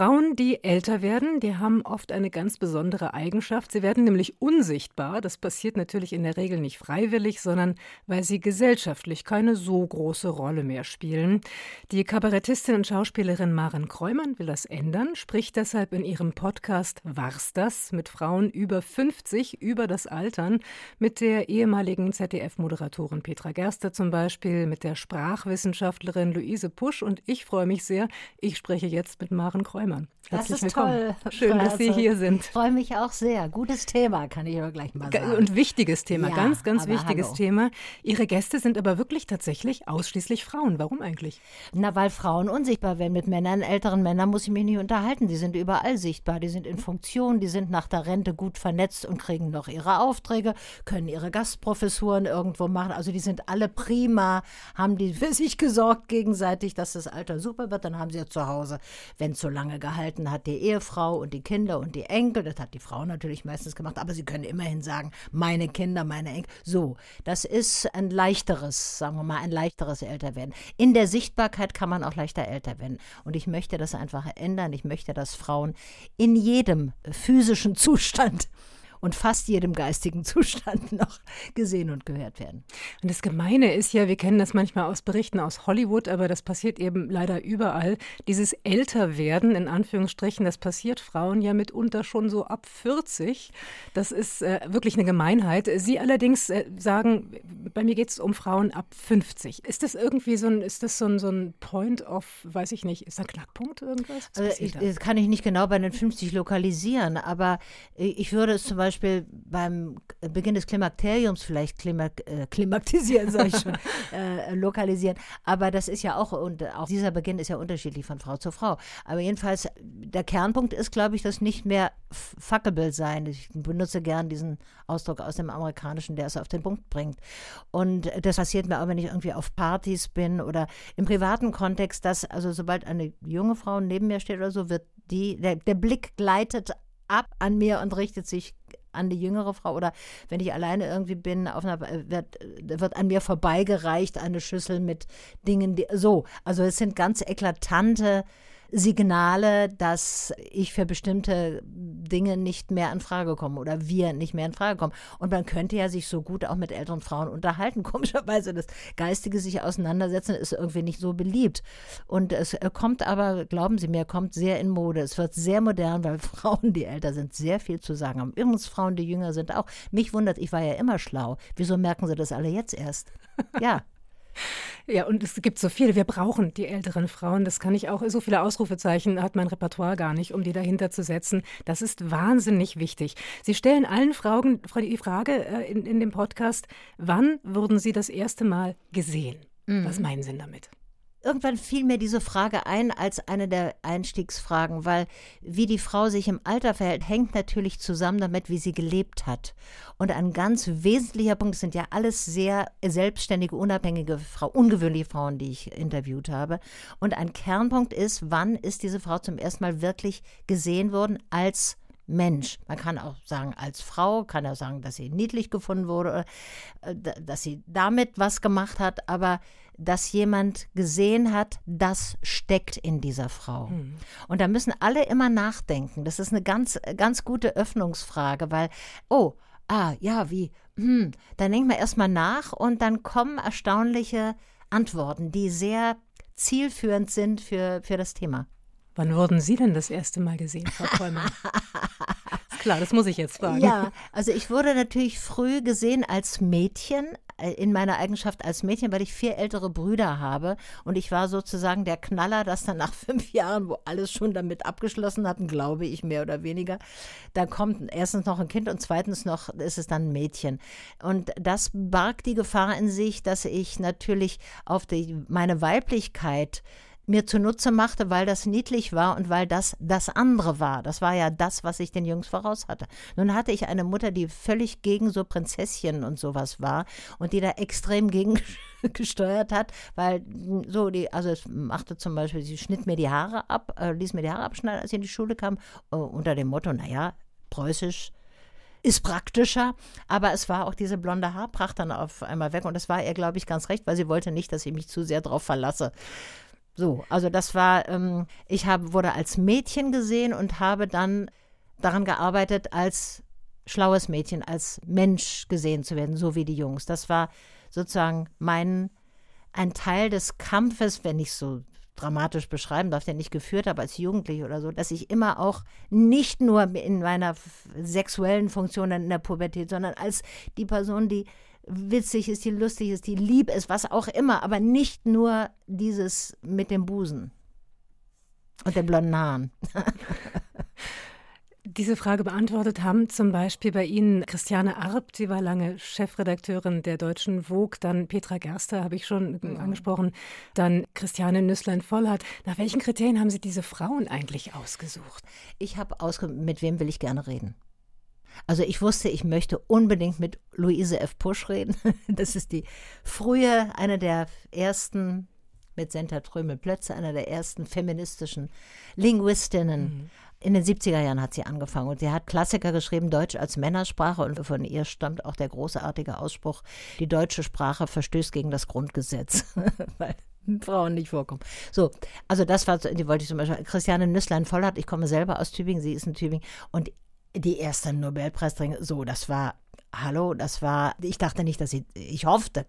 Frauen, die älter werden, die haben oft eine ganz besondere Eigenschaft. Sie werden nämlich unsichtbar. Das passiert natürlich in der Regel nicht freiwillig, sondern weil sie gesellschaftlich keine so große Rolle mehr spielen. Die Kabarettistin und Schauspielerin Maren Kräumann will das ändern, spricht deshalb in ihrem Podcast War's das mit Frauen über 50 über das Altern, mit der ehemaligen ZDF-Moderatorin Petra Gerster zum Beispiel, mit der Sprachwissenschaftlerin Luise Pusch und ich freue mich sehr, ich spreche jetzt mit Maren Kräumann. Neumann. Herzlich das ist willkommen. toll. Schön, dass Sie hier sind. Ich freue mich auch sehr. Gutes Thema, kann ich aber gleich mal sagen. Und wichtiges Thema, ja, ganz, ganz wichtiges hallo. Thema. Ihre Gäste sind aber wirklich tatsächlich ausschließlich Frauen. Warum eigentlich? Na, weil Frauen unsichtbar werden. Mit Männern, älteren Männern muss ich mich nicht unterhalten. Die sind überall sichtbar. Die sind in Funktion, die sind nach der Rente gut vernetzt und kriegen noch ihre Aufträge, können ihre Gastprofessuren irgendwo machen. Also die sind alle prima, haben die für sich gesorgt gegenseitig, dass das Alter super wird. Dann haben sie ja zu Hause, wenn es so lange gehalten hat, die Ehefrau und die Kinder und die Enkel. Das hat die Frau natürlich meistens gemacht, aber sie können immerhin sagen, meine Kinder, meine Enkel. So, das ist ein leichteres, sagen wir mal, ein leichteres Älterwerden. In der Sichtbarkeit kann man auch leichter älter werden. Und ich möchte das einfach ändern. Ich möchte, dass Frauen in jedem physischen Zustand und fast jedem geistigen Zustand noch gesehen und gehört werden. Und das Gemeine ist ja, wir kennen das manchmal aus Berichten aus Hollywood, aber das passiert eben leider überall. Dieses Älterwerden, in Anführungsstrichen, das passiert Frauen ja mitunter schon so ab 40. Das ist äh, wirklich eine Gemeinheit. Sie allerdings äh, sagen, bei mir geht es um Frauen ab 50. Ist das irgendwie so ein, ist das so ein, so ein Point of, weiß ich nicht, ist da ein Knackpunkt irgendwas? Also ich, das kann ich nicht genau bei den 50 lokalisieren, aber äh, ich würde es zum Beispiel Beispiel beim Beginn des Klimakteriums vielleicht klimak äh, klimaktisieren, sage ich schon, äh, lokalisieren. Aber das ist ja auch, und auch dieser Beginn ist ja unterschiedlich von Frau zu Frau. Aber jedenfalls, der Kernpunkt ist, glaube ich, das nicht mehr fuckable sein. Ich benutze gern diesen Ausdruck aus dem Amerikanischen, der es auf den Punkt bringt. Und das passiert mir auch, wenn ich irgendwie auf Partys bin oder im privaten Kontext, dass, also sobald eine junge Frau neben mir steht oder so, wird die, der, der Blick gleitet ab an mir und richtet sich an die jüngere Frau oder wenn ich alleine irgendwie bin, auf einer, wird, wird an mir vorbeigereicht eine Schüssel mit Dingen, die so. Also es sind ganz eklatante Signale, dass ich für bestimmte Dinge nicht mehr in Frage komme oder wir nicht mehr in Frage kommen. Und man könnte ja sich so gut auch mit älteren Frauen unterhalten. Komischerweise das geistige sich auseinandersetzen ist irgendwie nicht so beliebt. Und es kommt aber, glauben Sie mir, kommt sehr in Mode. Es wird sehr modern, weil Frauen, die älter sind, sehr viel zu sagen haben. Übrigens Frauen, die jünger sind auch. Mich wundert, ich war ja immer schlau. Wieso merken Sie das alle jetzt erst? Ja. Ja, und es gibt so viele. Wir brauchen die älteren Frauen. Das kann ich auch. So viele Ausrufezeichen hat mein Repertoire gar nicht, um die dahinter zu setzen. Das ist wahnsinnig wichtig. Sie stellen allen Frauen die Frage äh, in, in dem Podcast: Wann wurden Sie das erste Mal gesehen? Mhm. Was meinen Sie damit? Irgendwann fiel mir diese Frage ein als eine der Einstiegsfragen, weil wie die Frau sich im Alter verhält, hängt natürlich zusammen damit, wie sie gelebt hat. Und ein ganz wesentlicher Punkt sind ja alles sehr selbstständige, unabhängige Frau, ungewöhnliche Frauen, die ich interviewt habe. Und ein Kernpunkt ist, wann ist diese Frau zum ersten Mal wirklich gesehen worden als Mensch. Man kann auch sagen, als Frau, kann er sagen, dass sie niedlich gefunden wurde, äh, dass sie damit was gemacht hat, aber dass jemand gesehen hat, das steckt in dieser Frau. Mhm. Und da müssen alle immer nachdenken. Das ist eine ganz, ganz gute Öffnungsfrage, weil, oh, ah, ja, wie, hm, dann denkt man erstmal nach und dann kommen erstaunliche Antworten, die sehr zielführend sind für, für das Thema. Wann wurden Sie denn das erste Mal gesehen, Frau Kollmann? Klar, das muss ich jetzt fragen. Ja, also ich wurde natürlich früh gesehen als Mädchen, äh, in meiner Eigenschaft als Mädchen, weil ich vier ältere Brüder habe und ich war sozusagen der Knaller, dass dann nach fünf Jahren, wo alles schon damit abgeschlossen hatten, glaube ich mehr oder weniger, dann kommt erstens noch ein Kind und zweitens noch ist es dann ein Mädchen. Und das barg die Gefahr in sich, dass ich natürlich auf die, meine Weiblichkeit mir zunutze machte, weil das niedlich war und weil das das andere war. Das war ja das, was ich den Jungs voraus hatte. Nun hatte ich eine Mutter, die völlig gegen so Prinzesschen und sowas war und die da extrem gegen gesteuert hat, weil so die, also es machte zum Beispiel, sie schnitt mir die Haare ab, äh, ließ mir die Haare abschneiden, als ich in die Schule kam, äh, unter dem Motto, naja, preußisch, ist praktischer, aber es war auch diese blonde Haarpracht dann auf einmal weg und das war ihr, glaube ich, ganz recht, weil sie wollte nicht, dass ich mich zu sehr drauf verlasse. So, also das war, ähm, ich habe, wurde als Mädchen gesehen und habe dann daran gearbeitet, als schlaues Mädchen, als Mensch gesehen zu werden, so wie die Jungs. Das war sozusagen mein, ein Teil des Kampfes, wenn ich so dramatisch beschreiben darf, den ich geführt habe als Jugendliche oder so, dass ich immer auch nicht nur in meiner sexuellen Funktion in der Pubertät, sondern als die Person, die witzig ist, die lustig ist, die lieb ist, was auch immer, aber nicht nur dieses mit dem Busen und den blonden Haaren. Diese Frage beantwortet haben zum Beispiel bei Ihnen Christiane Arp, sie war lange Chefredakteurin der Deutschen Vogue, dann Petra Gerster, habe ich schon mhm. angesprochen, dann Christiane Nüsslein-Vollhardt. Nach welchen Kriterien haben Sie diese Frauen eigentlich ausgesucht? Ich habe ausgesucht, mit wem will ich gerne reden. Also ich wusste, ich möchte unbedingt mit Luise F. Pusch reden. Das ist die frühe, eine der ersten, mit Senta Trömel-Plötze, einer der ersten feministischen Linguistinnen. Mhm in den 70er Jahren hat sie angefangen und sie hat Klassiker geschrieben, Deutsch als Männersprache und von ihr stammt auch der großartige Ausspruch, die deutsche Sprache verstößt gegen das Grundgesetz, weil Frauen nicht vorkommen. So, also das war, die wollte ich zum Beispiel, Christiane Nüsslein-Vollert, ich komme selber aus Tübingen, sie ist in Tübingen und die erste Nobelpreisträgerin, so, das war, hallo, das war, ich dachte nicht, dass sie, ich hoffte,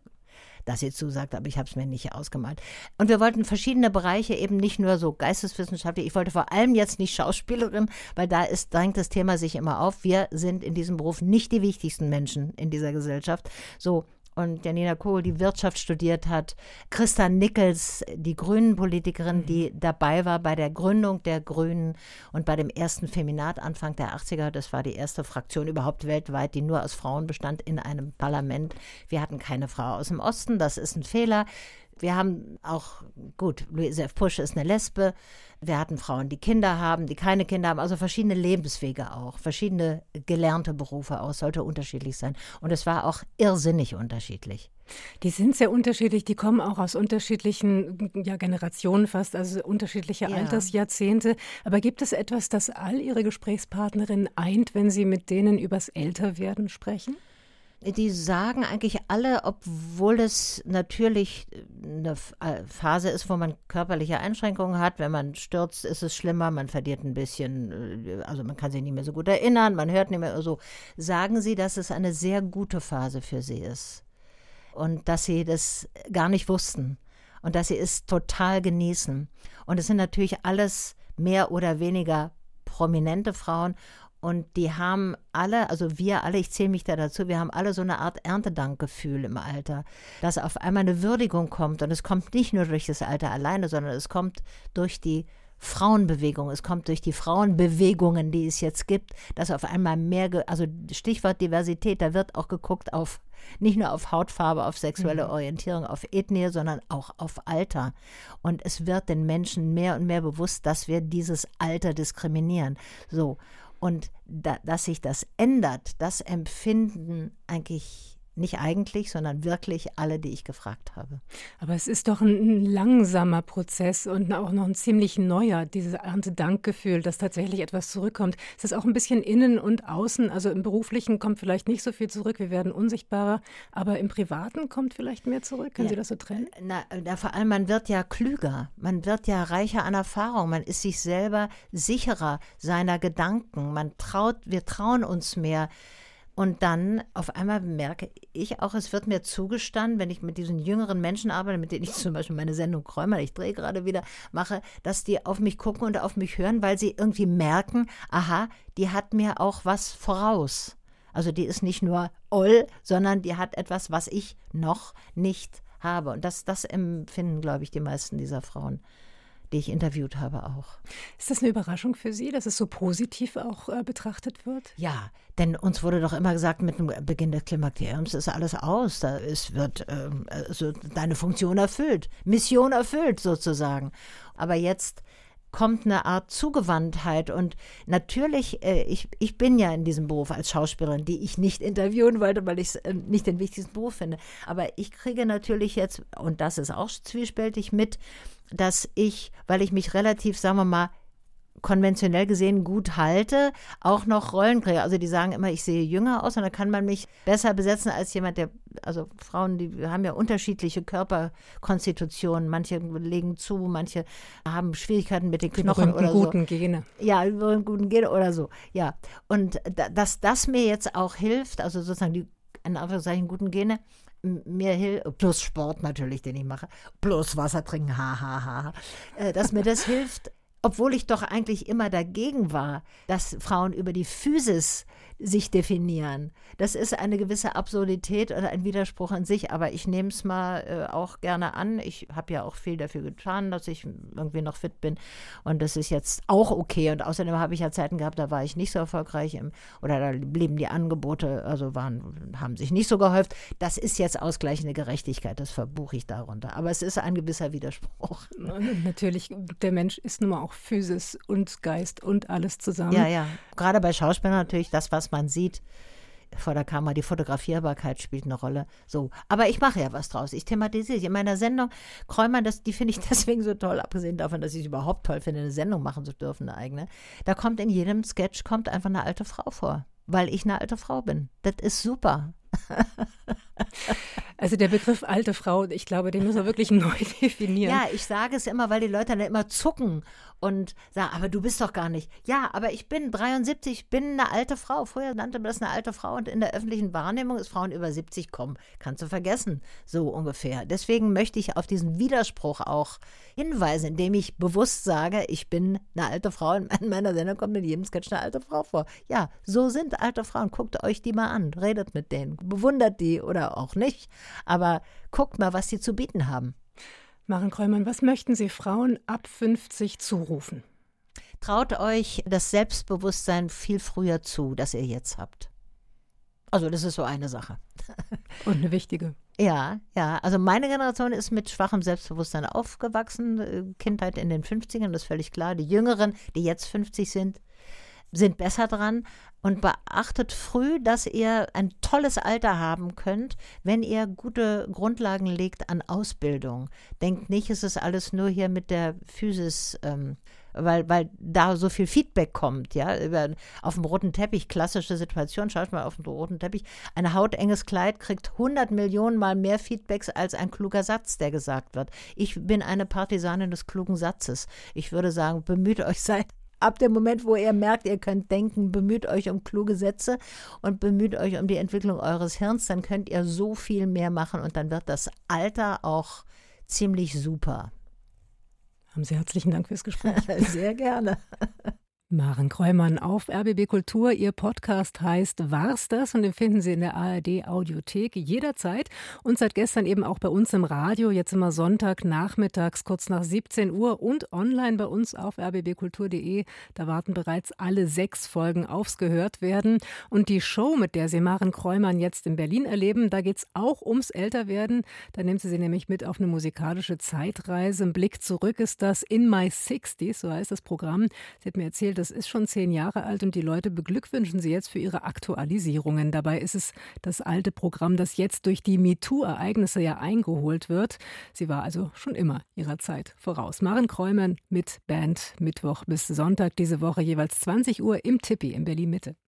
dass sie zusagt, aber ich habe es mir nicht ausgemalt. Und wir wollten verschiedene Bereiche, eben nicht nur so Geisteswissenschaftlich. Ich wollte vor allem jetzt nicht Schauspielerin, weil da ist, drängt das Thema sich immer auf. Wir sind in diesem Beruf nicht die wichtigsten Menschen in dieser Gesellschaft. So, und Janina Kohl, die Wirtschaft studiert hat, Christa Nickels, die Grünen-Politikerin, mhm. die dabei war bei der Gründung der Grünen und bei dem ersten Feminat Anfang der 80er. Das war die erste Fraktion überhaupt weltweit, die nur aus Frauen bestand in einem Parlament. Wir hatten keine Frau aus dem Osten, das ist ein Fehler. Wir haben auch, gut, Louise F. Pusch ist eine Lesbe. Wir hatten Frauen, die Kinder haben, die keine Kinder haben, also verschiedene Lebenswege auch, verschiedene gelernte Berufe auch, sollte unterschiedlich sein. Und es war auch irrsinnig unterschiedlich. Die sind sehr unterschiedlich, die kommen auch aus unterschiedlichen ja, Generationen fast, also unterschiedliche ja. Altersjahrzehnte. Aber gibt es etwas, das all Ihre Gesprächspartnerinnen eint, wenn Sie mit denen übers Älterwerden sprechen? Die sagen eigentlich alle, obwohl es natürlich eine äh, Phase ist, wo man körperliche Einschränkungen hat. Wenn man stürzt, ist es schlimmer, man verliert ein bisschen, äh, also man kann sich nicht mehr so gut erinnern, man hört nicht mehr so. Sagen Sie, dass es eine sehr gute Phase für Sie ist und dass Sie das gar nicht wussten und dass Sie es total genießen. Und es sind natürlich alles mehr oder weniger prominente Frauen und die haben alle, also wir alle, ich zähle mich da dazu, wir haben alle so eine Art Erntedankgefühl im Alter, dass auf einmal eine Würdigung kommt. Und es kommt nicht nur durch das Alter alleine, sondern es kommt durch die Frauenbewegung, es kommt durch die Frauenbewegungen, die es jetzt gibt, dass auf einmal mehr, also Stichwort Diversität, da wird auch geguckt auf nicht nur auf Hautfarbe, auf sexuelle mhm. Orientierung, auf Ethnie, sondern auch auf Alter. Und es wird den Menschen mehr und mehr bewusst, dass wir dieses Alter diskriminieren. So. Und da, dass sich das ändert, das empfinden eigentlich nicht eigentlich, sondern wirklich alle, die ich gefragt habe. Aber es ist doch ein, langsamer Prozess und auch noch ein ziemlich neuer, dieses Erntedankgefühl, dass tatsächlich etwas zurückkommt. Es ist auch ein bisschen innen und außen. Also im Beruflichen kommt vielleicht nicht so viel zurück, wir werden unsichtbarer, aber im Privaten kommt vielleicht mehr zurück. Können ja, Sie das so trennen? Na, na, vor allem, man wird ja klüger, man wird ja reicher an Erfahrung, man ist sich selber sicherer seiner Gedanken, man traut, wir trauen uns mehr. Und dann auf einmal merke ich auch, es wird mir zugestanden, wenn ich mit diesen jüngeren Menschen arbeite, mit denen ich zum Beispiel meine Sendung Kräumer, ich drehe gerade wieder, mache, dass die auf mich gucken und auf mich hören, weil sie irgendwie merken, aha, die hat mir auch was voraus. Also die ist nicht nur oll, sondern die hat etwas, was ich noch nicht habe. Und das, das empfinden, glaube ich, die meisten dieser Frauen die ich interviewt habe, auch. Ist das eine Überraschung für Sie, dass es so positiv auch äh, betrachtet wird? Ja, denn uns wurde doch immer gesagt, mit dem Beginn des Klimakteriums ist alles aus. Da ist, wird äh, also deine Funktion erfüllt, Mission erfüllt sozusagen. Aber jetzt kommt eine Art Zugewandtheit. Und natürlich, äh, ich, ich bin ja in diesem Beruf als Schauspielerin, die ich nicht interviewen wollte, weil ich es äh, nicht den wichtigsten Beruf finde. Aber ich kriege natürlich jetzt, und das ist auch zwiespältig mit, dass ich, weil ich mich relativ, sagen wir mal, konventionell gesehen gut halte, auch noch Rollen kriege. Also die sagen immer, ich sehe jünger aus und dann kann man mich besser besetzen als jemand, der, also Frauen, die haben ja unterschiedliche Körperkonstitutionen. Manche legen zu, manche haben Schwierigkeiten mit den Knochen oder so. guten Gene. Ja, guten Gene oder so. Ja. Und dass das mir jetzt auch hilft, also sozusagen die in Anführungszeichen guten Gene, mir hilft, plus Sport natürlich, den ich mache, plus Wasser trinken, ha, ha, ha, äh, dass mir das hilft, obwohl ich doch eigentlich immer dagegen war, dass Frauen über die Physis sich definieren. Das ist eine gewisse Absurdität oder ein Widerspruch in sich, aber ich nehme es mal äh, auch gerne an. Ich habe ja auch viel dafür getan, dass ich irgendwie noch fit bin und das ist jetzt auch okay. Und außerdem habe ich ja Zeiten gehabt, da war ich nicht so erfolgreich im, oder da blieben die Angebote, also waren, haben sich nicht so gehäuft. Das ist jetzt ausgleichende Gerechtigkeit, das verbuche ich darunter. Aber es ist ein gewisser Widerspruch. Natürlich, der Mensch ist nun mal auch Physis und Geist und alles zusammen. Ja, ja. Gerade bei Schauspielern natürlich das, was man sieht vor der Kamera, die Fotografierbarkeit spielt eine Rolle. So, aber ich mache ja was draus. Ich thematisiere. In meiner Sendung Kräumann, das, die finde ich deswegen so toll, abgesehen davon, dass ich es überhaupt toll finde, eine Sendung machen zu dürfen, eine eigene. Da kommt in jedem Sketch kommt einfach eine alte Frau vor, weil ich eine alte Frau bin. Das ist super. Also der Begriff alte Frau, ich glaube, den muss man wirklich neu definieren. Ja, ich sage es immer, weil die Leute dann immer zucken und sagen, aber du bist doch gar nicht. Ja, aber ich bin 73, bin eine alte Frau. Früher nannte man das eine alte Frau und in der öffentlichen Wahrnehmung ist Frauen über 70 kommen. Kannst du vergessen, so ungefähr. Deswegen möchte ich auf diesen Widerspruch auch hinweisen, indem ich bewusst sage, ich bin eine alte Frau. In meiner Sendung kommt in jedem Sketch eine alte Frau vor. Ja, so sind alte Frauen. Guckt euch die mal an, redet mit denen, bewundert die oder auch nicht. Aber guckt mal, was sie zu bieten haben. Maren Kräumann, was möchten Sie Frauen ab 50 zurufen? Traut euch das Selbstbewusstsein viel früher zu, das ihr jetzt habt. Also das ist so eine Sache. Und eine wichtige. Ja, ja. Also meine Generation ist mit schwachem Selbstbewusstsein aufgewachsen. Äh, Kindheit in den 50ern, das ist völlig klar. Die Jüngeren, die jetzt 50 sind, sind besser dran und beachtet früh, dass ihr ein tolles Alter haben könnt, wenn ihr gute Grundlagen legt an Ausbildung. Denkt nicht, es ist alles nur hier mit der Physis. Ähm, weil, weil da so viel Feedback kommt, ja, über, auf dem roten Teppich, klassische Situation, schaut mal auf dem roten Teppich, ein hautenges Kleid kriegt 100 Millionen mal mehr Feedbacks als ein kluger Satz, der gesagt wird. Ich bin eine Partisanin des klugen Satzes. Ich würde sagen, bemüht euch, seid ab dem Moment, wo ihr merkt, ihr könnt denken, bemüht euch um kluge Sätze und bemüht euch um die Entwicklung eures Hirns, dann könnt ihr so viel mehr machen und dann wird das Alter auch ziemlich super. Haben Sie herzlichen Dank fürs Gespräch. Sehr gerne. Maren Kräumann auf RBB Kultur. Ihr Podcast heißt War's das und den finden Sie in der ARD Audiothek jederzeit und seit gestern eben auch bei uns im Radio, jetzt immer Sonntag nachmittags kurz nach 17 Uhr und online bei uns auf rbbkultur.de. Da warten bereits alle sechs Folgen aufs Gehört werden. Und die Show, mit der Sie Maren Kräumann jetzt in Berlin erleben, da geht es auch ums Älterwerden. Da nimmt sie sie nämlich mit auf eine musikalische Zeitreise. Ein Blick zurück ist das In My 60s, so heißt das Programm. Sie hat mir erzählt, das ist schon zehn Jahre alt und die Leute beglückwünschen sie jetzt für ihre Aktualisierungen. Dabei ist es das alte Programm, das jetzt durch die MeToo-Ereignisse ja eingeholt wird. Sie war also schon immer ihrer Zeit voraus. Maren Kräumann mit Band Mittwoch bis Sonntag diese Woche jeweils 20 Uhr im Tippi in Berlin Mitte.